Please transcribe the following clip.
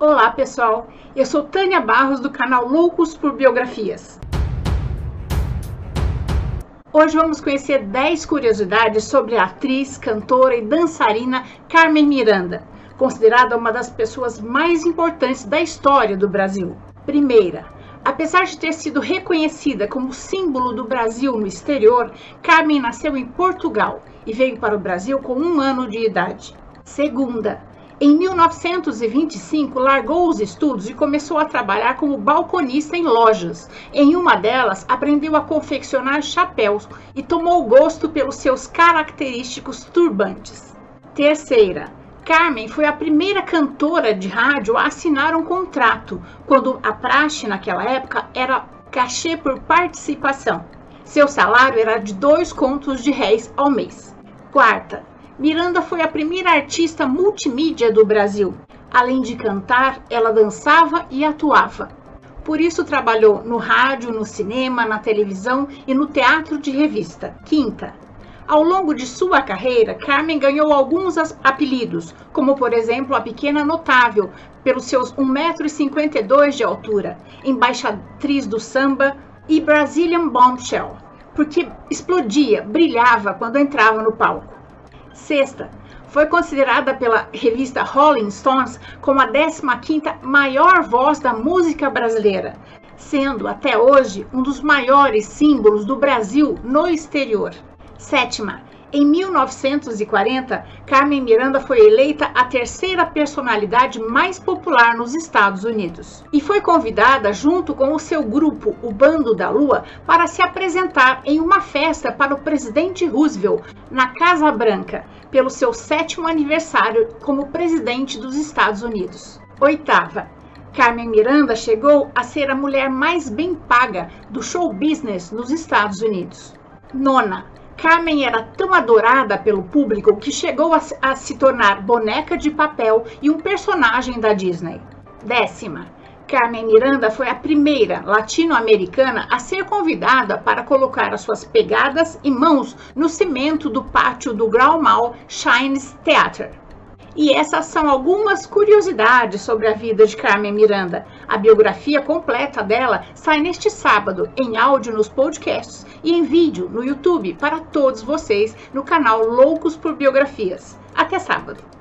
Olá, pessoal. Eu sou Tânia Barros do canal Loucos por Biografias. Hoje vamos conhecer 10 curiosidades sobre a atriz, cantora e dançarina Carmen Miranda, considerada uma das pessoas mais importantes da história do Brasil. Primeira, Apesar de ter sido reconhecida como símbolo do Brasil no exterior, Carmen nasceu em Portugal e veio para o Brasil com um ano de idade. Segunda, em 1925, largou os estudos e começou a trabalhar como balconista em lojas. Em uma delas, aprendeu a confeccionar chapéus e tomou gosto pelos seus característicos turbantes. Terceira, Carmen foi a primeira cantora de rádio a assinar um contrato, quando a praxe naquela época era cachê por participação. Seu salário era de dois contos de réis ao mês. Quarta, Miranda foi a primeira artista multimídia do Brasil. Além de cantar, ela dançava e atuava. Por isso trabalhou no rádio, no cinema, na televisão e no teatro de revista. Quinta, ao longo de sua carreira, Carmen ganhou alguns apelidos, como por exemplo a Pequena Notável, pelos seus 1,52m de altura, embaixatriz do samba e Brazilian Bombshell, porque explodia, brilhava quando entrava no palco. Sexta, foi considerada pela revista Rolling Stones como a 15ª maior voz da música brasileira, sendo até hoje um dos maiores símbolos do Brasil no exterior. Sétima, em 1940, Carmen Miranda foi eleita a terceira personalidade mais popular nos Estados Unidos e foi convidada, junto com o seu grupo, o Bando da Lua, para se apresentar em uma festa para o presidente Roosevelt na Casa Branca, pelo seu sétimo aniversário como presidente dos Estados Unidos. Oitava, Carmen Miranda chegou a ser a mulher mais bem paga do show business nos Estados Unidos. Nona, Carmen era tão adorada pelo público que chegou a, a se tornar boneca de papel e um personagem da Disney. Décima. Carmen Miranda foi a primeira latino-americana a ser convidada para colocar as suas pegadas e mãos no cimento do pátio do Grau Mall Shines Theater. E essas são algumas curiosidades sobre a vida de Carmen Miranda. A biografia completa dela sai neste sábado, em áudio nos podcasts e em vídeo no YouTube para todos vocês no canal Loucos por Biografias. Até sábado!